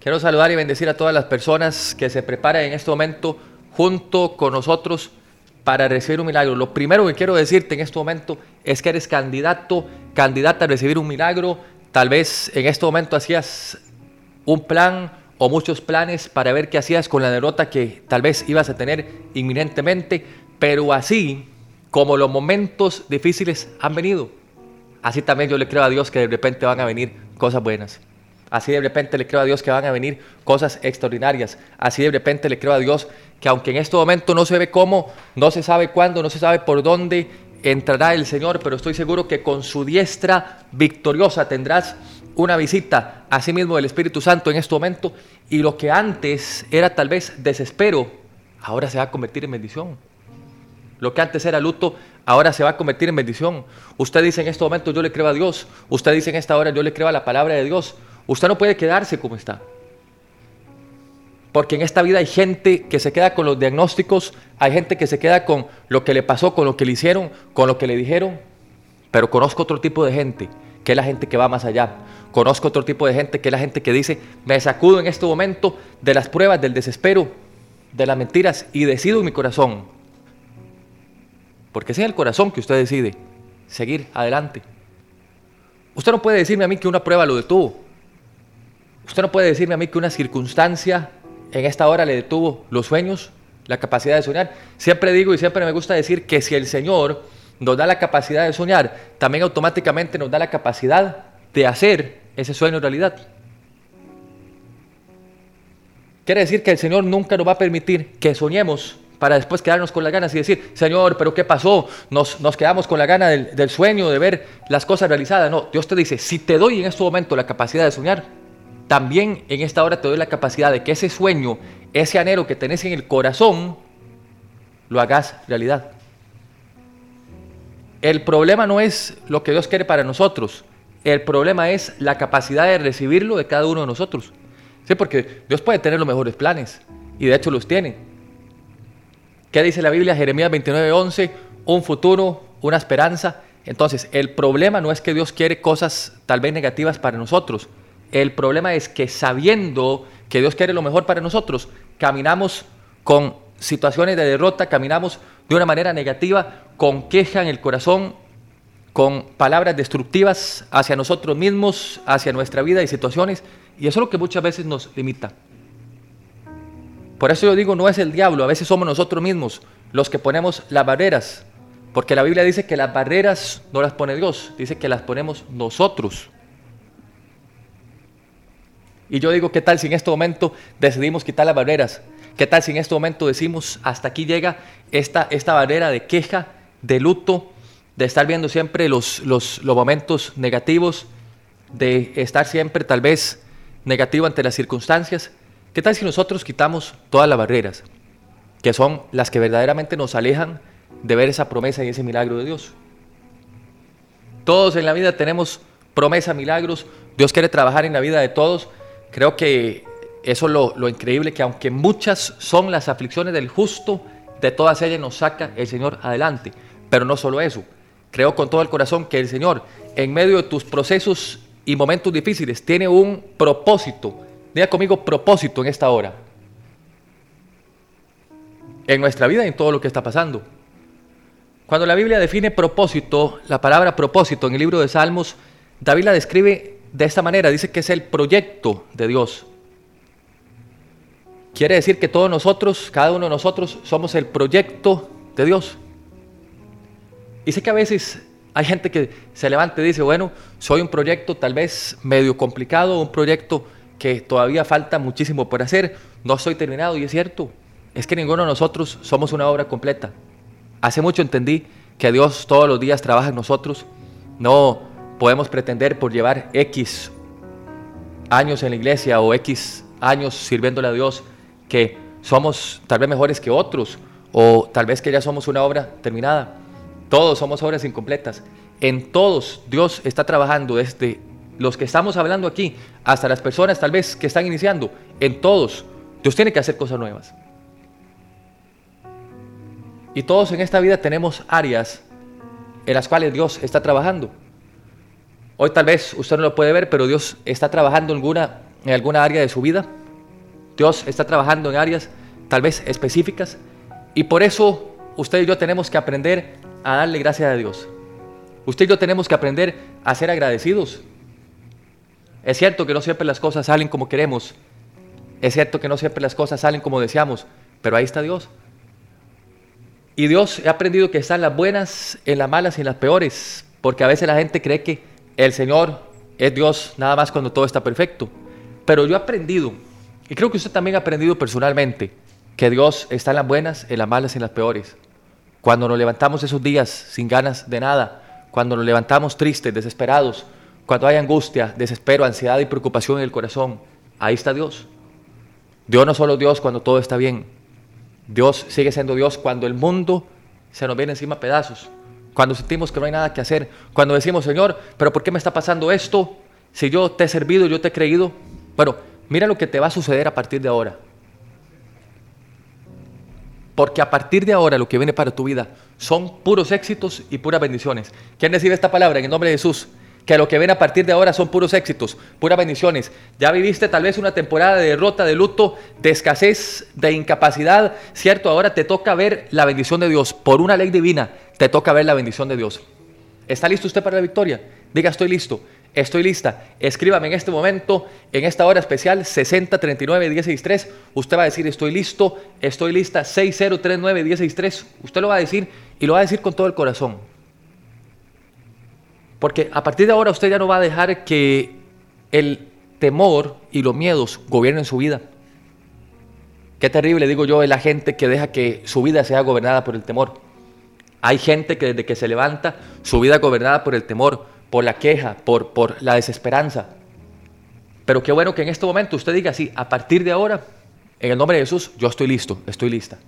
Quiero saludar y bendecir a todas las personas que se preparan en este momento junto con nosotros para recibir un milagro. Lo primero que quiero decirte en este momento es que eres candidato, candidata a recibir un milagro. Tal vez en este momento hacías un plan o muchos planes para ver qué hacías con la derrota que tal vez ibas a tener inminentemente, pero así como los momentos difíciles han venido, así también yo le creo a Dios que de repente van a venir cosas buenas. Así de repente le creo a Dios que van a venir cosas extraordinarias. Así de repente le creo a Dios que aunque en este momento no se ve cómo, no se sabe cuándo, no se sabe por dónde entrará el Señor, pero estoy seguro que con su diestra victoriosa tendrás una visita a sí mismo del Espíritu Santo en este momento y lo que antes era tal vez desespero, ahora se va a convertir en bendición. Lo que antes era luto, ahora se va a convertir en bendición. Usted dice en este momento yo le creo a Dios, usted dice en esta hora yo le creo a la palabra de Dios. Usted no puede quedarse como está. Porque en esta vida hay gente que se queda con los diagnósticos, hay gente que se queda con lo que le pasó, con lo que le hicieron, con lo que le dijeron. Pero conozco otro tipo de gente, que es la gente que va más allá. Conozco otro tipo de gente, que es la gente que dice, me sacudo en este momento de las pruebas, del desespero, de las mentiras y decido en mi corazón. Porque es en el corazón que usted decide seguir adelante. Usted no puede decirme a mí que una prueba lo detuvo. Usted no puede decirme a mí que una circunstancia en esta hora le detuvo los sueños, la capacidad de soñar. Siempre digo y siempre me gusta decir que si el Señor nos da la capacidad de soñar, también automáticamente nos da la capacidad de hacer ese sueño realidad. Quiere decir que el Señor nunca nos va a permitir que soñemos para después quedarnos con las ganas y decir, Señor, pero ¿qué pasó? Nos, nos quedamos con la gana del, del sueño, de ver las cosas realizadas. No, Dios te dice, si te doy en este momento la capacidad de soñar, también en esta hora te doy la capacidad de que ese sueño, ese anhelo que tenés en el corazón, lo hagas realidad. El problema no es lo que Dios quiere para nosotros, el problema es la capacidad de recibirlo de cada uno de nosotros. Sí, porque Dios puede tener los mejores planes, y de hecho los tiene. ¿Qué dice la Biblia? Jeremías 29:11, un futuro, una esperanza. Entonces, el problema no es que Dios quiere cosas tal vez negativas para nosotros, el problema es que sabiendo que Dios quiere lo mejor para nosotros, caminamos con situaciones de derrota, caminamos de una manera negativa, con queja en el corazón, con palabras destructivas hacia nosotros mismos, hacia nuestra vida y situaciones, y eso es lo que muchas veces nos limita. Por eso yo digo, no es el diablo, a veces somos nosotros mismos los que ponemos las barreras, porque la Biblia dice que las barreras no las pone Dios, dice que las ponemos nosotros. Y yo digo, ¿qué tal si en este momento decidimos quitar las barreras? ¿Qué tal si en este momento decimos, hasta aquí llega esta, esta barrera de queja, de luto, de estar viendo siempre los, los, los momentos negativos, de estar siempre tal vez negativo ante las circunstancias? ¿Qué tal si nosotros quitamos todas las barreras, que son las que verdaderamente nos alejan de ver esa promesa y ese milagro de Dios? Todos en la vida tenemos promesa, milagros. Dios quiere trabajar en la vida de todos, Creo que eso es lo, increíble, que aunque muchas son las aflicciones del justo, de todas ellas nos saca el Señor adelante. Pero no solo eso, creo con todo el corazón que el Señor, en medio de tus procesos y momentos difíciles, tiene un propósito. Diga conmigo propósito en esta hora. En nuestra vida y en todo lo que está pasando. Cuando la Biblia define propósito, la palabra propósito en el libro de Salmos, David la describe de esta manera, dice que es el proyecto de Dios. Quiere decir que todos nosotros, cada uno de nosotros, somos el proyecto de Dios. Y sé que a veces hay gente que se levanta y dice, bueno, soy un proyecto tal vez medio complicado, un proyecto que todavía falta muchísimo por hacer, no estoy terminado y es cierto, es que ninguno de nosotros somos una obra completa. Hace mucho entendí que Dios todos los días trabaja en nosotros, no podemos pretender por llevar X años en la iglesia o X años sirviéndole a Dios que somos tal vez mejores que otros o tal vez que ya somos una obra terminada. Todos somos obras incompletas. En todos Dios está trabajando desde los que estamos hablando aquí hasta las personas tal vez que están iniciando. En todos Dios tiene que hacer cosas nuevas. Y todos en esta vida tenemos áreas en las cuales Dios está trabajando. Hoy tal vez usted no lo puede ver, pero Dios está trabajando en alguna en alguna área de su vida. Dios está trabajando en áreas tal vez específicas. Y por eso usted y yo tenemos que aprender a darle gracias a Dios. Usted y yo tenemos que aprender a ser agradecidos. Es cierto que no siempre las cosas salen como queremos. Es cierto que no siempre las cosas salen como deseamos. Pero ahí está Dios. Y Dios, he aprendido que están las buenas, en las malas y en las peores. Porque a veces la gente cree que el Señor es Dios nada más cuando todo está perfecto. Pero yo he aprendido, y creo que usted también ha aprendido personalmente, que Dios está en las buenas, en las malas y en las peores. Cuando nos levantamos esos días sin ganas de nada, cuando nos levantamos tristes, desesperados, cuando hay angustia, desespero, ansiedad y preocupación en el corazón, ahí está Dios. Dios no solo Dios cuando todo está bien. Dios sigue siendo Dios cuando el mundo se nos viene encima pedazos. Cuando sentimos que no hay nada que hacer. Cuando decimos, Señor, pero ¿por qué me está pasando esto? Si yo te he servido, yo te he creído. Bueno, mira lo que te va a suceder a partir de ahora. Porque a partir de ahora lo que viene para tu vida son puros éxitos y puras bendiciones. ¿Quién recibe esta palabra en el nombre de Jesús? Que lo que viene a partir de ahora son puros éxitos, puras bendiciones. Ya viviste tal vez una temporada de derrota, de luto, de escasez, de incapacidad, ¿cierto? Ahora te toca ver la bendición de Dios. Por una ley divina, te toca ver la bendición de Dios. ¿Está listo usted para la victoria? Diga, estoy listo. Estoy lista. Escríbame en este momento, en esta hora especial, 6039-163. Usted va a decir, estoy listo, estoy lista, 6039-163. Usted lo va a decir y lo va a decir con todo el corazón. Porque a partir de ahora usted ya no va a dejar que el temor y los miedos gobiernen su vida. Qué terrible, digo yo, es la gente que deja que su vida sea gobernada por el temor. Hay gente que desde que se levanta, su vida es gobernada por el temor por la queja, por, por la desesperanza. Pero qué bueno que en este momento usted diga así, a partir de ahora, en el nombre de Jesús, yo estoy listo, estoy lista.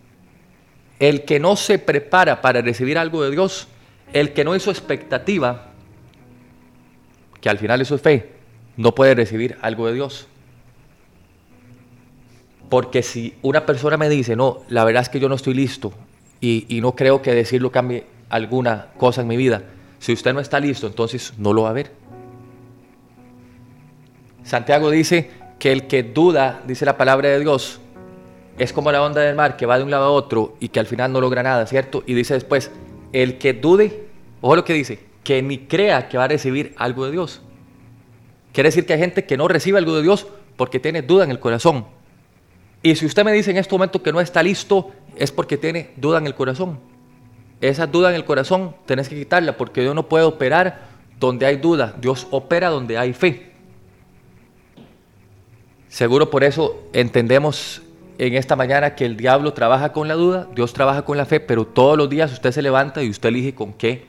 El que no se prepara para recibir algo de Dios, el que no hizo expectativa, que al final eso es fe, no puede recibir algo de Dios. Porque si una persona me dice, no, la verdad es que yo no estoy listo y, y no creo que decirlo cambie alguna cosa en mi vida, si usted no está listo, entonces no lo va a ver. Santiago dice que el que duda, dice la palabra de Dios, es como la onda del mar que va de un lado a otro y que al final no logra nada, ¿cierto? Y dice después, el que dude, ojo lo que dice, que ni crea que va a recibir algo de Dios. Quiere decir que hay gente que no recibe algo de Dios porque tiene duda en el corazón. Y si usted me dice en este momento que no está listo, es porque tiene duda en el corazón esa duda en el corazón tenés que quitarla porque Dios no puede operar donde hay duda, Dios opera donde hay fe. Seguro por eso entendemos en esta mañana que el diablo trabaja con la duda, Dios trabaja con la fe, pero todos los días usted se levanta y usted elige con qué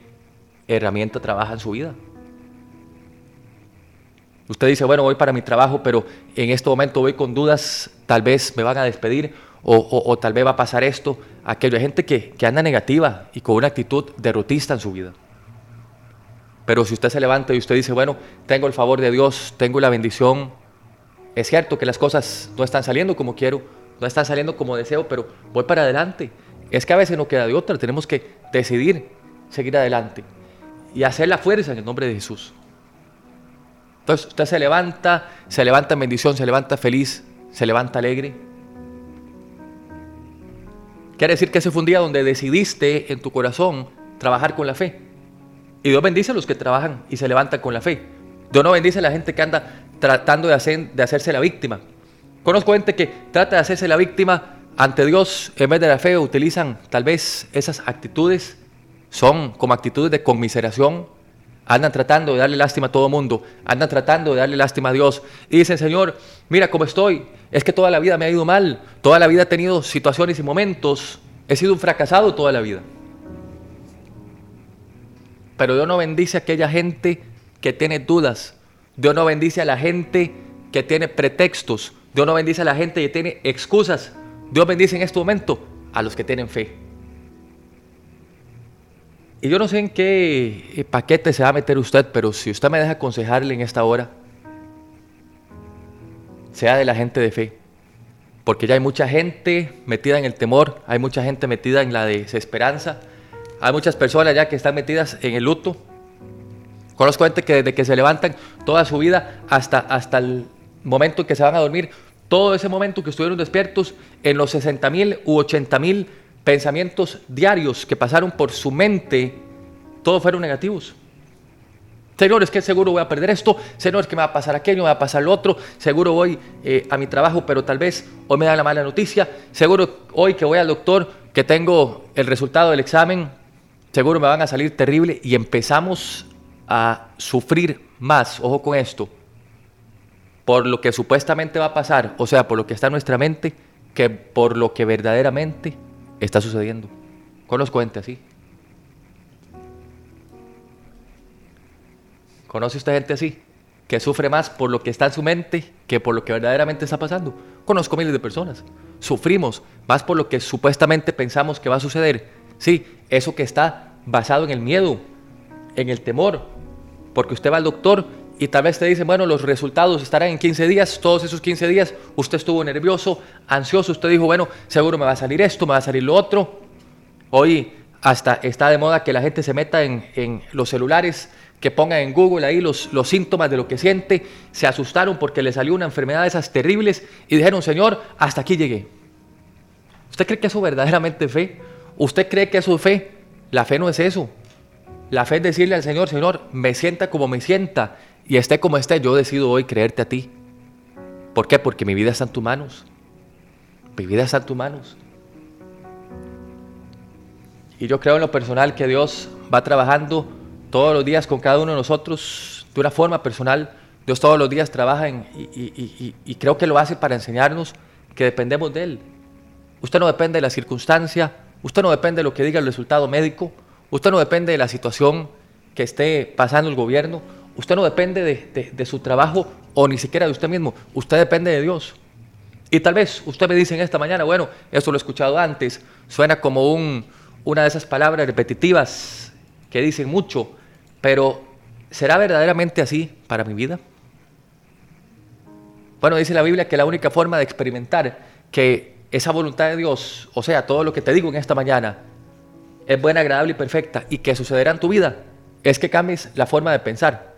herramienta trabaja en su vida. Usted dice, bueno, voy para mi trabajo, pero en este momento voy con dudas, tal vez me van a despedir o, tal vez va a pasar esto, aquello. Hay gente que, que anda negativa y con una actitud derrotista en su vida. Pero si usted se levanta y usted dice, bueno, tengo el favor de Dios, tengo la bendición, es cierto que las cosas no están saliendo como quiero, no están saliendo como deseo, pero voy para adelante. Es que a veces no queda de otra, tenemos que decidir seguir adelante y hacer la fuerza en el nombre de Jesús. Entonces usted se levanta, se levanta en bendición, se levanta feliz, se levanta alegre. Quiere decir que ese fue un día donde decidiste en tu corazón trabajar con la fe. Y Dios bendice a los que trabajan y se levantan con la fe. Dios no bendice a la gente que anda tratando de, hacer, de hacerse la víctima. Conozco gente que trata de hacerse la víctima ante Dios en vez de la fe, utilizan tal vez esas actitudes, son como actitudes de conmiseración, andan tratando de darle lástima a todo mundo, andan tratando de darle lástima a Dios. Y dicen, Señor, mira cómo estoy, es que toda la vida me ha ido mal, toda la vida he tenido situaciones y momentos, he sido un fracasado toda la vida. Pero Dios no bendice a aquella gente que tiene dudas, Dios no bendice a la gente que tiene pretextos, Dios no bendice a la gente que tiene excusas, Dios bendice en este momento a los que tienen fe. Y yo no sé en qué eh, paquete se va a meter usted, pero si usted me deja aconsejarle en esta hora, sea de la gente de fe. Porque ya hay mucha gente metida en el temor, hay mucha gente metida en la desesperanza, hay muchas personas ya que están metidas en el luto. Conozco gente que desde que se levantan toda su vida hasta, hasta el momento en que se van a dormir, todo ese momento que estuvieron despiertos, en los 60 mil u 80 mil pensamientos diarios que pasaron por su mente, todos fueron negativos. Señor, es que seguro voy a perder esto, Señor, es que me va a pasar aquello, me va a pasar lo otro, seguro voy eh, a mi trabajo, pero tal vez hoy me da la mala noticia, seguro hoy que voy al doctor, que tengo el resultado del examen, seguro me van a salir terrible y empezamos a sufrir más, ojo con esto, por lo que supuestamente va a pasar, o sea, por lo que está en nuestra mente, que por lo que verdaderamente está sucediendo. Conozco gente así. ¿Conoce usted gente así? Que sufre más por lo que está en su mente que por lo que verdaderamente está pasando. Conozco miles de personas. Sufrimos más por lo que supuestamente pensamos que va a suceder. Sí, eso que está basado en el miedo, en el temor. Porque usted va al doctor y tal vez te dicen, bueno, los resultados estarán en 15 días, todos esos 15 días usted estuvo nervioso, ansioso, usted dijo, bueno, seguro me va a salir esto, me va a salir lo otro. Hoy hasta está de moda que la gente se meta en, los celulares, que ponga en Google ahí los, los síntomas de lo que siente, se asustaron porque le salió una enfermedad de esas terribles y dijeron, Señor, hasta aquí llegué. ¿Usted cree que eso verdaderamente fe? ¿Usted cree que eso es fe? La fe no es eso. La fe es decirle al Señor, Señor, me sienta como me sienta y esté como esté, yo decido hoy creerte a ti. ¿Por qué? Porque mi vida está en tus manos. Mi vida está en tus manos. Y yo creo en lo personal que Dios va trabajando todos los días con cada uno de nosotros de una forma personal. Dios todos los días trabaja y, y creo que lo hace para enseñarnos que dependemos de Él. Usted no depende de la circunstancia, usted no depende de lo que diga el resultado médico, usted no depende de la situación que esté pasando el gobierno, Usted no depende de, su trabajo o ni siquiera de usted mismo. Usted depende de Dios. Y tal vez usted me dice en esta mañana, bueno, esto lo he escuchado antes, suena como un, una de esas palabras repetitivas que dicen mucho, pero ¿será verdaderamente así para mi vida? Bueno, dice la Biblia que la única forma de experimentar que esa voluntad de Dios, o sea, todo lo que te digo en esta mañana, es buena, agradable y perfecta y que sucederá en tu vida, es que cambies la forma de pensar.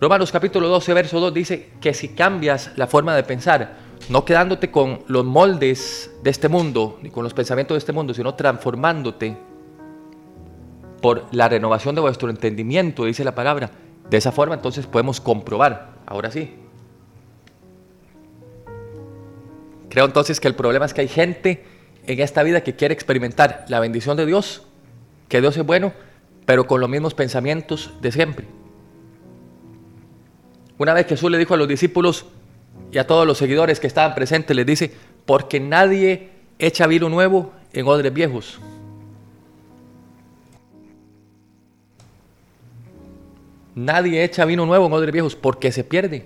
Romanos capítulo 12, verso 2 dice que si cambias la forma de pensar, no quedándote con los moldes de este mundo, ni con los pensamientos de este mundo, sino transformándote por la renovación de vuestro entendimiento, dice la palabra, de esa forma entonces podemos comprobar, ahora sí. Creo entonces que el problema es que hay gente en esta vida que quiere experimentar la bendición de Dios, que Dios es bueno, pero con los mismos pensamientos de siempre. Una vez Jesús le dijo a los discípulos y a todos los seguidores que estaban presentes, les dice, porque nadie echa vino nuevo en odres viejos. Nadie echa vino nuevo en odres viejos porque se pierde,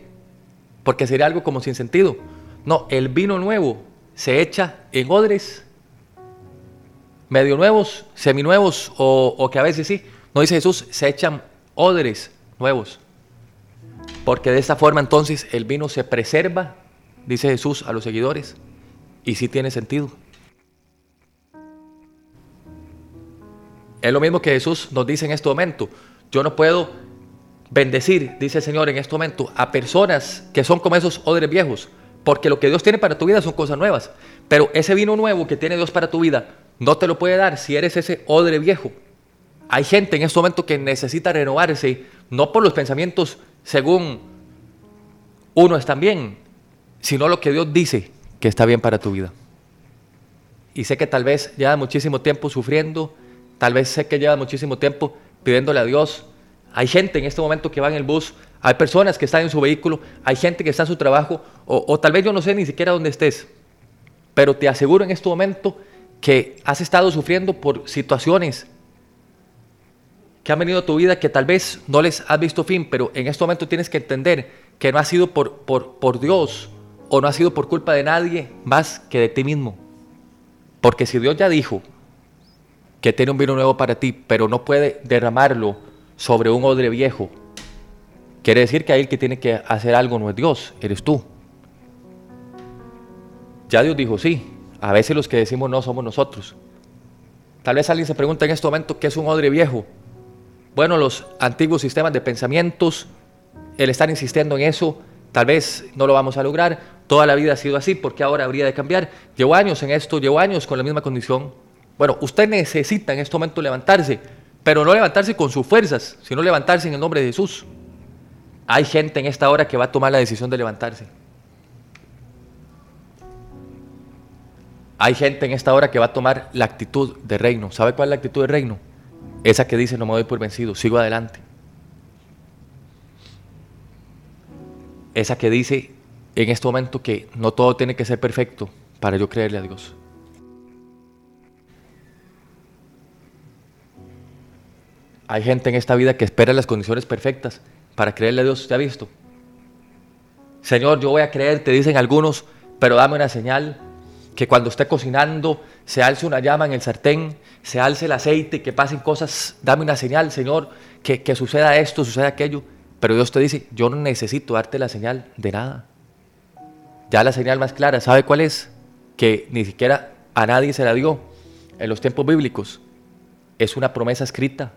porque sería algo como sin sentido. No, el vino nuevo se echa en odres medio nuevos, seminuevos o, o que a veces sí. No dice Jesús, se echan odres nuevos. Porque de esta forma entonces el vino se preserva, dice Jesús a los seguidores, y sí tiene sentido. Es lo mismo que Jesús nos dice en este momento. Yo no puedo bendecir, dice el Señor en este momento, a personas que son como esos odres viejos, porque lo que Dios tiene para tu vida son cosas nuevas. Pero ese vino nuevo que tiene Dios para tu vida no te lo puede dar si eres ese odre viejo. Hay gente en este momento que necesita renovarse, no por los pensamientos según uno está bien, sino lo que Dios dice que está bien para tu vida. Y sé que tal vez lleva muchísimo tiempo sufriendo, tal vez sé que lleva muchísimo tiempo pidiéndole a Dios. Hay gente en este momento que va en el bus, hay personas que están en su vehículo, hay gente que está en su trabajo, o, o tal vez yo no sé ni siquiera dónde estés, pero te aseguro en este momento que has estado sufriendo por situaciones que han venido a tu vida que tal vez no les has visto fin, pero en este momento tienes que entender que no ha sido por, por, por Dios o no ha sido por culpa de nadie más que de ti mismo. Porque si Dios ya dijo que tiene un vino nuevo para ti, pero no puede derramarlo sobre un odre viejo, quiere decir que ahí el que tiene que hacer algo no es Dios, eres tú. Ya Dios dijo sí, a veces los que decimos no somos nosotros. Tal vez alguien se pregunta en este momento qué es un odre viejo. Bueno, los antiguos sistemas de pensamientos, el estar insistiendo en eso, tal vez no lo vamos a lograr, toda la vida ha sido así, porque ahora habría de cambiar? Llevo años en esto, llevo años con la misma condición. Bueno, usted necesita en este momento levantarse, pero no levantarse con sus fuerzas, sino levantarse en el nombre de Jesús. Hay gente en esta hora que va a tomar la decisión de levantarse. Hay gente en esta hora que va a tomar la actitud de reino. ¿Sabe cuál es la actitud de reino? Esa que dice no me doy por vencido, sigo adelante. Esa que dice en este momento que no todo tiene que ser perfecto para yo creerle a Dios. Hay gente en esta vida que espera las condiciones perfectas para creerle a Dios. ¿Usted ha visto? Señor, yo voy a creer, te dicen algunos, pero dame una señal que cuando esté cocinando se alce una llama en el sartén, se alce el aceite, que pasen cosas, dame una señal, Señor, que, que suceda esto, suceda aquello. Pero Dios te dice, yo no necesito darte la señal de nada. Ya la señal más clara, ¿sabe cuál es? Que ni siquiera a nadie se la dio en los tiempos bíblicos. Es una promesa escrita.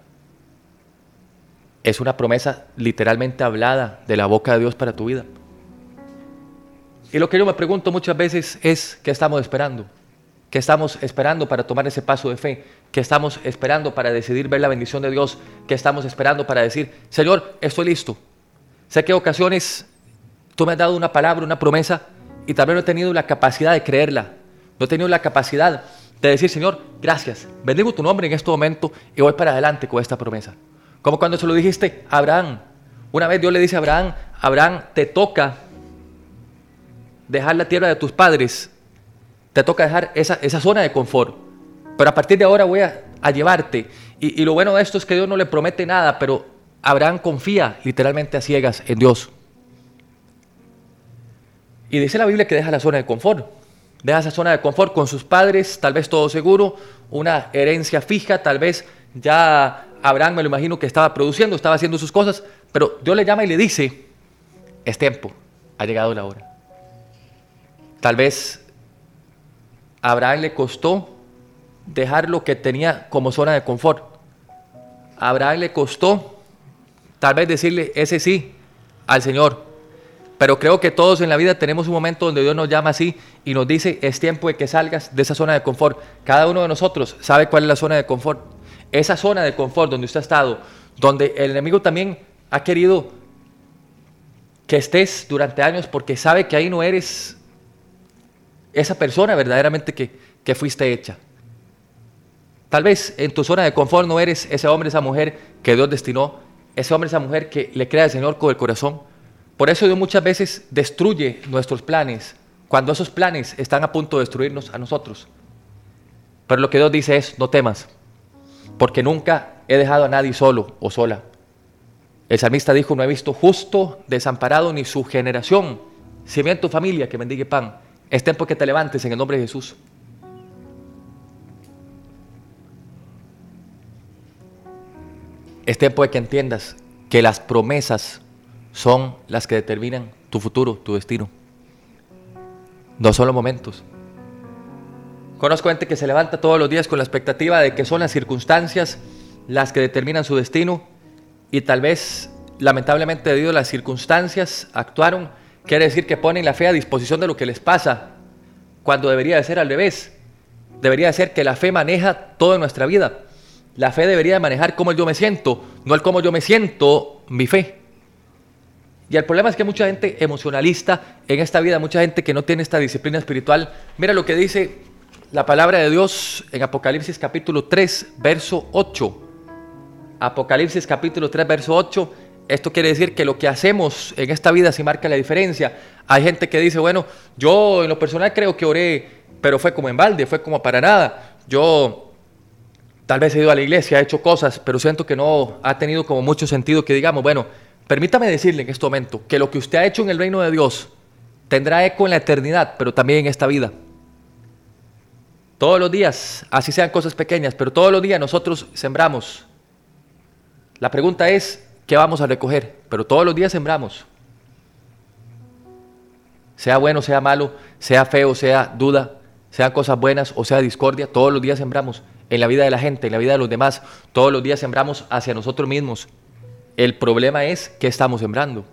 Es una promesa literalmente hablada de la boca de Dios para tu vida. Y lo que yo me pregunto muchas veces es, ¿qué estamos esperando? ¿Qué estamos esperando para tomar ese paso de fe? ¿Qué estamos esperando para decidir ver la bendición de Dios? ¿Qué estamos esperando para decir, Señor, estoy listo? Sé que ocasiones tú me has dado una palabra, una promesa, y también no he tenido la capacidad de creerla. No he tenido la capacidad de decir, Señor, gracias, bendigo tu nombre en este momento y voy para adelante con esta promesa. Como cuando se lo dijiste a Abraham. Una vez Dios le dice a Abraham, Abraham, te toca dejar la tierra de tus padres te toca dejar esa, zona de confort. Pero a partir de ahora voy a, llevarte. Y, y, lo bueno de esto es que Dios no le promete nada, pero Abraham confía literalmente a ciegas en Dios. Y dice la Biblia que deja la zona de confort. Deja esa zona de confort con sus padres, tal vez todo seguro, una herencia fija, tal vez ya Abraham me lo imagino que estaba produciendo, estaba haciendo sus cosas, pero Dios le llama y le dice, es tiempo, ha llegado la hora. Tal vez Abraham le costó dejar lo que tenía como zona de confort. Abraham le costó tal vez decirle ese sí al Señor. Pero creo que todos en la vida tenemos un momento donde Dios nos llama así y nos dice, es tiempo de que salgas de esa zona de confort. Cada uno de nosotros sabe cuál es la zona de confort. Esa zona de confort donde usted ha estado, donde el enemigo también ha querido que estés durante años porque sabe que ahí no eres esa persona verdaderamente que, que fuiste hecha. Tal vez en tu zona de confort no eres ese hombre, esa mujer que Dios destinó, ese hombre, esa mujer que le crea al Señor con el corazón. Por eso Dios muchas veces destruye nuestros planes, cuando esos planes están a punto de destruirnos a nosotros. Pero lo que Dios dice es, no temas, porque nunca he dejado a nadie solo o sola. El salmista dijo, no he visto justo desamparado ni su generación, si bien tu familia que bendiga pan. Es tiempo que te levantes en el nombre de Jesús. Es tiempo de que entiendas que las promesas son las que determinan tu futuro, tu destino. No son los momentos. Conozco gente que se levanta todos los días con la expectativa de que son las circunstancias las que determinan su destino y tal vez, lamentablemente, debido a las circunstancias, actuaron Quiere decir que ponen la fe a disposición de lo que les pasa, cuando debería de ser al revés. Debería de ser que la fe maneja toda nuestra vida. La fe debería de manejar cómo yo me siento, no el cómo yo me siento, mi fe. Y el problema es que mucha gente emocionalista en esta vida, mucha gente que no tiene esta disciplina espiritual, mira lo que dice la palabra de Dios en Apocalipsis capítulo 3, verso 8. Apocalipsis capítulo 3, verso 8 esto quiere decir que lo que hacemos en esta vida sí marca la diferencia. Hay gente que dice, bueno, yo en lo personal creo que oré, pero fue como en balde, fue como para nada. Yo tal vez he ido a la iglesia, he hecho cosas, pero siento que no ha tenido como mucho sentido que digamos, bueno, permítame decirle en este momento que lo que usted ha hecho en el reino de Dios tendrá eco en la eternidad, pero también en esta vida. Todos los días, así sean cosas pequeñas, pero todos los días nosotros sembramos. La pregunta es, ¿qué vamos a recoger? Pero todos los días sembramos. Sea bueno, sea malo, sea feo, sea duda, sean cosas buenas o sea discordia, todos los días sembramos en la vida de la gente, en la vida de los demás, todos los días sembramos hacia nosotros mismos. El problema es qué estamos sembrando.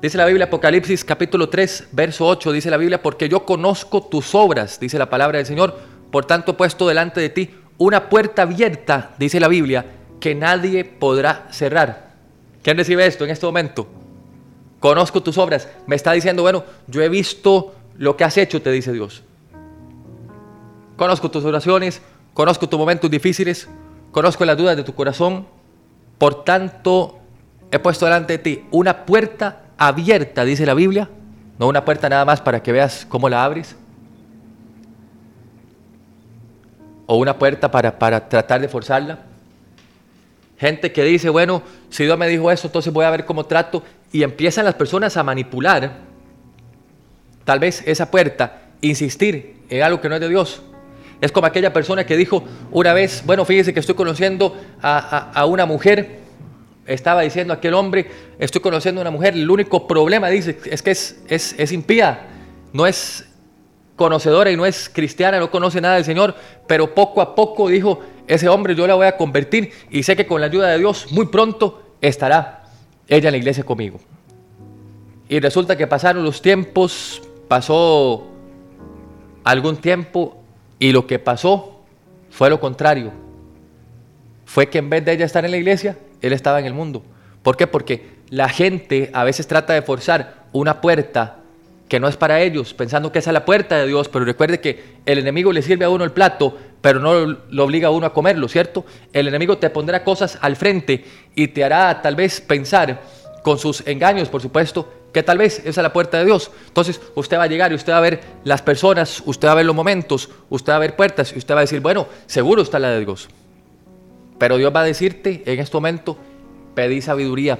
Dice la Biblia, Apocalipsis capítulo 3, verso 8, dice la Biblia, porque yo conozco tus obras, dice la palabra del Señor, por tanto puesto delante de ti una puerta abierta, dice la Biblia, que nadie podrá cerrar. ¿Quién recibe esto en este momento? Conozco tus obras. Me está diciendo, bueno, yo he visto lo que has hecho, te dice Dios. Conozco tus oraciones, conozco tus momentos difíciles, conozco las dudas de tu corazón. Por tanto, he puesto delante de ti una puerta abierta, dice la Biblia. No una puerta nada más para que veas cómo la abres. O una puerta para, para tratar de forzarla. Gente que dice, bueno, si Dios me dijo eso, entonces voy a ver cómo trato. Y empiezan las personas a manipular tal vez esa puerta, insistir en algo que no es de Dios. Es como aquella persona que dijo una vez, bueno, fíjese que estoy conociendo a, una mujer, estaba diciendo aquel hombre, estoy conociendo a una mujer, el único problema, dice, es que es, es, es impía, no es conocedora y no es cristiana, no conoce nada del Señor, pero poco a poco dijo, ese hombre yo la voy a convertir y sé que con la ayuda de Dios muy pronto estará ella en la iglesia conmigo. Y resulta que pasaron los tiempos, pasó algún tiempo y lo que pasó fue lo contrario. Fue que en vez de ella estar en la iglesia, él estaba en el mundo. ¿Por qué? Porque la gente a veces trata de forzar una puerta que no es para ellos, pensando que esa es la puerta de Dios, pero recuerde que el enemigo le sirve a uno el plato, pero no lo obliga a uno a comerlo, ¿cierto? El enemigo te pondrá cosas al frente y te hará tal vez pensar, con sus engaños, por supuesto, que tal vez esa es la puerta de Dios. Entonces usted va a llegar y usted va a ver las personas, usted va a ver los momentos, usted va a ver puertas y usted va a decir, bueno, seguro está la de Dios. Pero Dios va a decirte en este momento, pedí sabiduría,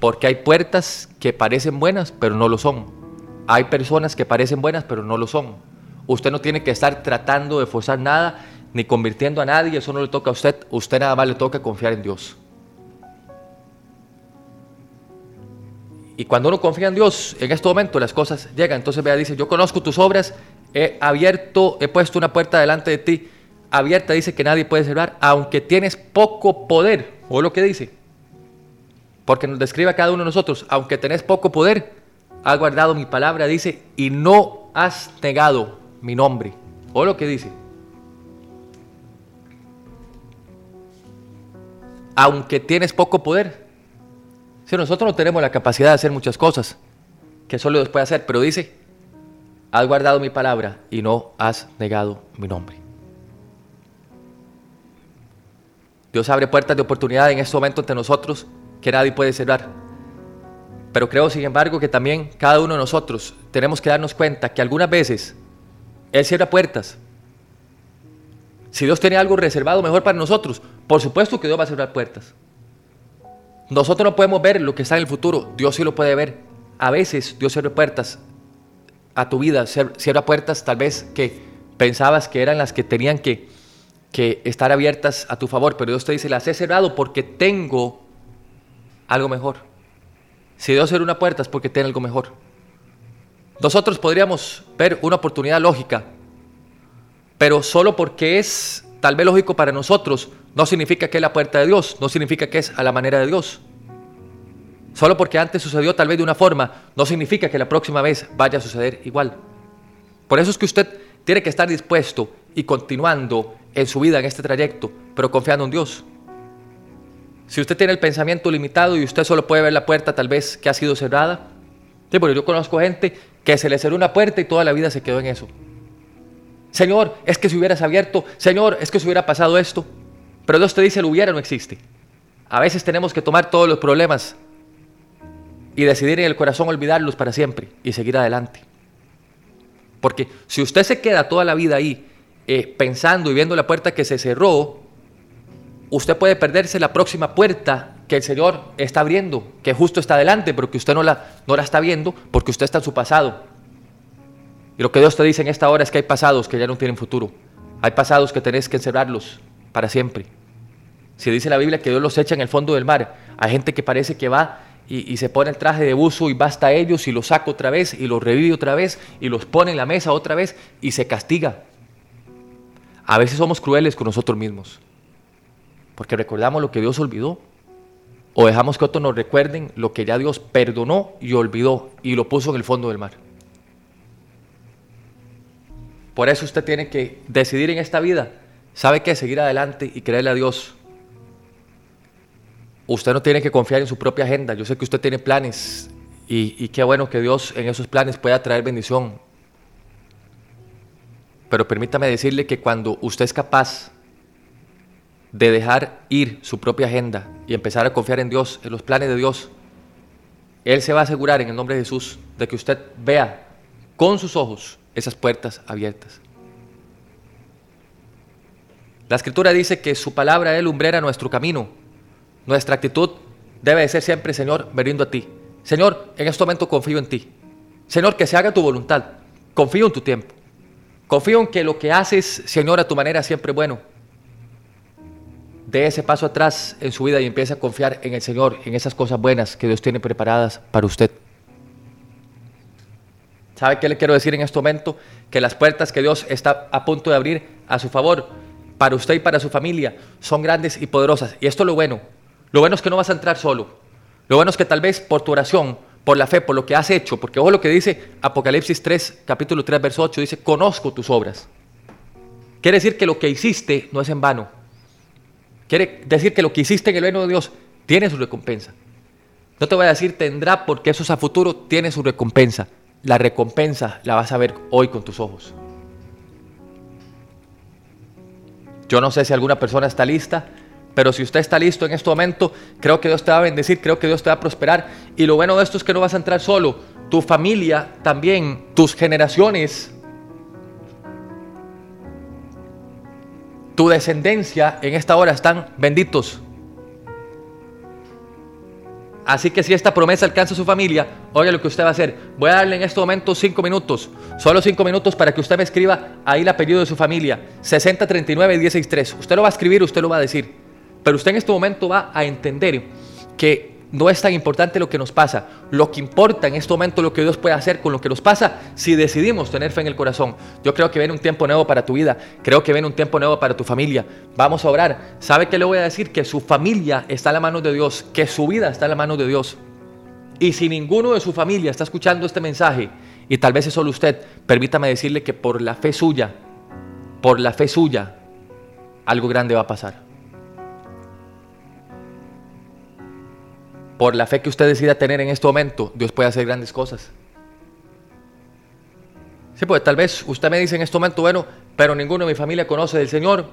porque hay puertas que parecen buenas, pero no lo son. Hay personas que parecen buenas, pero no lo son. Usted no tiene que estar tratando de forzar nada, ni convirtiendo a nadie, eso no le toca a usted, usted nada más le toca confiar en Dios. Y cuando uno confía en Dios, en este momento las cosas llegan. Entonces vea, dice, yo conozco tus obras, he abierto, he puesto una puerta delante de ti, abierta dice que nadie puede cerrar, aunque tienes poco poder. O lo que dice. Porque nos describe a cada uno de nosotros, aunque tenés poco poder, has guardado mi palabra, dice, y no has negado mi nombre. O lo que dice. Aunque tienes poco poder, si nosotros no tenemos la capacidad de hacer muchas cosas, que solo Dios puede hacer, pero dice, has guardado mi palabra y no has negado mi nombre. Dios abre puertas de oportunidad en este momento entre nosotros que nadie puede cerrar. Pero creo, sin embargo, que también cada uno de nosotros tenemos que darnos cuenta que algunas veces Él cierra puertas. Si Dios tiene algo reservado mejor para nosotros, por supuesto que Dios va a cerrar puertas. Nosotros no podemos ver lo que está en el futuro, Dios sí lo puede ver. A veces Dios cierra puertas a tu vida, cierra puertas tal vez que pensabas que eran las que tenían que, que estar abiertas a tu favor, pero Dios te dice, las he cerrado porque tengo algo mejor. Si Dios cierra una puerta es porque tiene algo mejor. Nosotros podríamos ver una oportunidad lógica, pero solo porque es tal vez lógico para nosotros, no significa que es la puerta de Dios, no significa que es a la manera de Dios. Solo porque antes sucedió tal vez de una forma, no significa que la próxima vez vaya a suceder igual. Por eso es que usted tiene que estar dispuesto y continuando en su vida en este trayecto, pero confiando en Dios. Si usted tiene el pensamiento limitado y usted solo puede ver la puerta tal vez que ha sido cerrada, sí, porque yo conozco gente que se le cerró una puerta y toda la vida se quedó en eso. Señor, es que si hubieras abierto, Señor, es que si hubiera pasado esto. Pero Dios te dice, el hubiera no existe. A veces tenemos que tomar todos los problemas y decidir en el corazón olvidarlos para siempre y seguir adelante. Porque si usted se queda toda la vida ahí eh, pensando y viendo la puerta que se cerró, usted puede perderse la próxima puerta que el Señor está abriendo, que justo está adelante, pero que usted no la, no la está viendo porque usted está en su pasado. Y lo que Dios te dice en esta hora es que hay pasados que ya no tienen futuro. Hay pasados que tenés que encerrarlos para siempre. Si dice la Biblia que Dios los echa en el fondo del mar, hay gente que parece que va y, se pone el traje de buzo y basta a ellos y los saca otra vez y los revive otra vez y los pone en la mesa otra vez y se castiga. A veces somos crueles con nosotros mismos, porque recordamos lo que Dios olvidó. o dejamos que otros nos recuerden lo que ya Dios perdonó y olvidó y lo puso en el fondo del mar. Por eso usted tiene que decidir en esta vida, sabe que seguir adelante y creerle a Dios. Usted no tiene que confiar en su propia agenda. Yo sé que usted tiene planes y, y qué bueno que Dios en esos planes pueda traer bendición. Pero permítame decirle que cuando usted es capaz de dejar ir su propia agenda y empezar a confiar en Dios, en los planes de Dios, Él se va a asegurar en el nombre de Jesús de que usted vea con sus ojos esas puertas abiertas. La escritura dice que su palabra es lumbrera nuestro camino. Nuestra actitud debe de ser siempre, Señor, veniendo a ti. Señor, en este momento confío en ti. Señor, que se haga tu voluntad. Confío en tu tiempo. Confío en que lo que haces, Señor, a tu manera siempre es bueno dé ese paso atrás en su vida y empiece a confiar en el Señor, en esas cosas buenas que Dios tiene preparadas para usted. ¿Sabe qué le quiero decir en este momento? Que las puertas que Dios está a punto de abrir a su favor, para usted y para su familia, son grandes y poderosas. Y esto es lo bueno. Lo bueno es que no vas a entrar solo. Lo bueno es que tal vez por tu oración, por la fe, por lo que has hecho, porque ojo lo que dice Apocalipsis 3, capítulo 3, verso 8, dice, conozco tus obras. Quiere decir que lo que hiciste no es en vano. Quiere decir que lo que hiciste en el reino de Dios tiene su recompensa. No te voy a decir tendrá porque eso es a futuro, tiene su recompensa. La recompensa la vas a ver hoy con tus ojos. Yo no sé si alguna persona está lista, pero si usted está listo en este momento, creo que Dios te va a bendecir, creo que Dios te va a prosperar. Y lo bueno de esto es que no vas a entrar solo, tu familia también, tus generaciones tu descendencia en esta hora están benditos. Así que si esta promesa alcanza a su familia, oiga lo que usted va a hacer. Voy a darle en este momento cinco minutos, solo cinco minutos para que usted me escriba ahí el apellido de su familia, 6039 163. Usted lo va a escribir, usted lo va a decir. Pero usted en este momento va a entender que no es tan importante lo que nos pasa. Lo que importa en este momento es lo que Dios puede hacer con lo que nos pasa si decidimos tener fe en el corazón. Yo creo que viene un tiempo nuevo para tu vida. Creo que viene un tiempo nuevo para tu familia. Vamos a orar. ¿Sabe qué le voy a decir? Que su familia está en la mano de Dios. Que su vida está en la mano de Dios. Y si ninguno de su familia está escuchando este mensaje, y tal vez es solo usted, permítame decirle que por la fe suya, por la fe suya, algo grande va a pasar. Por la fe que usted decida tener en este momento, Dios puede hacer grandes cosas. Sí, pues tal vez usted me dice en este momento, bueno, pero ninguno de mi familia conoce del Señor.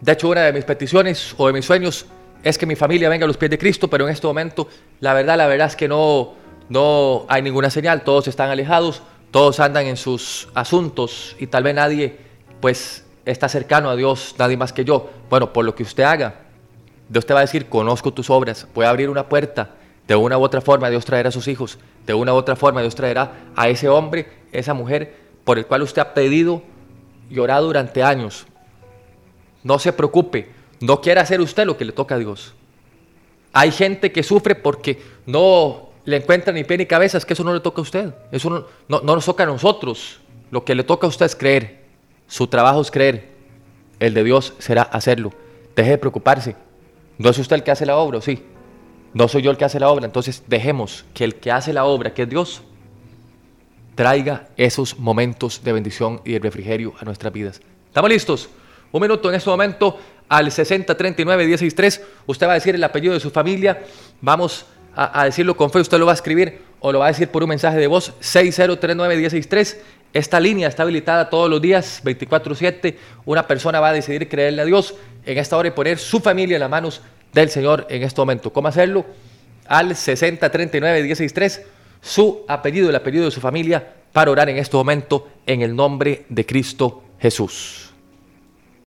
De hecho, una de mis peticiones o de mis sueños es que mi familia venga a los pies de Cristo, pero en este momento, la verdad, la verdad es que no, no hay ninguna señal, todos están alejados, todos andan en sus asuntos y tal vez nadie, pues, está cercano a Dios, nadie más que yo. Bueno, por lo que usted haga, Dios te va a decir, conozco tus obras, voy a abrir una puerta. De una u otra forma Dios traerá a sus hijos. De una u otra forma Dios traerá a ese hombre, esa mujer por el cual usted ha pedido y orado durante años. No se preocupe, no quiere hacer usted lo que le toca a Dios. Hay gente que sufre porque no le encuentra ni pie ni cabeza, es que eso no le toca a usted, eso no, no nos toca a nosotros. Lo que le toca a usted es creer, su trabajo es creer, el de Dios será hacerlo. Deje de preocuparse, ¿No es usted el que hace la obra? Sí. No soy yo el que hace la obra. Entonces dejemos que el que hace la obra, que es Dios, traiga esos momentos de bendición y de refrigerio a nuestras vidas. ¿Estamos listos? Un minuto en este momento al 6039-163. Usted va a decir el apellido de su familia. Vamos a, decirlo con fe. Usted lo va a escribir o lo va a decir por un mensaje de voz 6039-163. Esta línea está habilitada todos los días, 24/7. Una persona va a decidir creerle a Dios en esta hora y poner su familia en las manos del Señor en este momento. ¿Cómo hacerlo? Al 6039-163, su apellido, el apellido de su familia, para orar en este momento en el nombre de Cristo Jesús.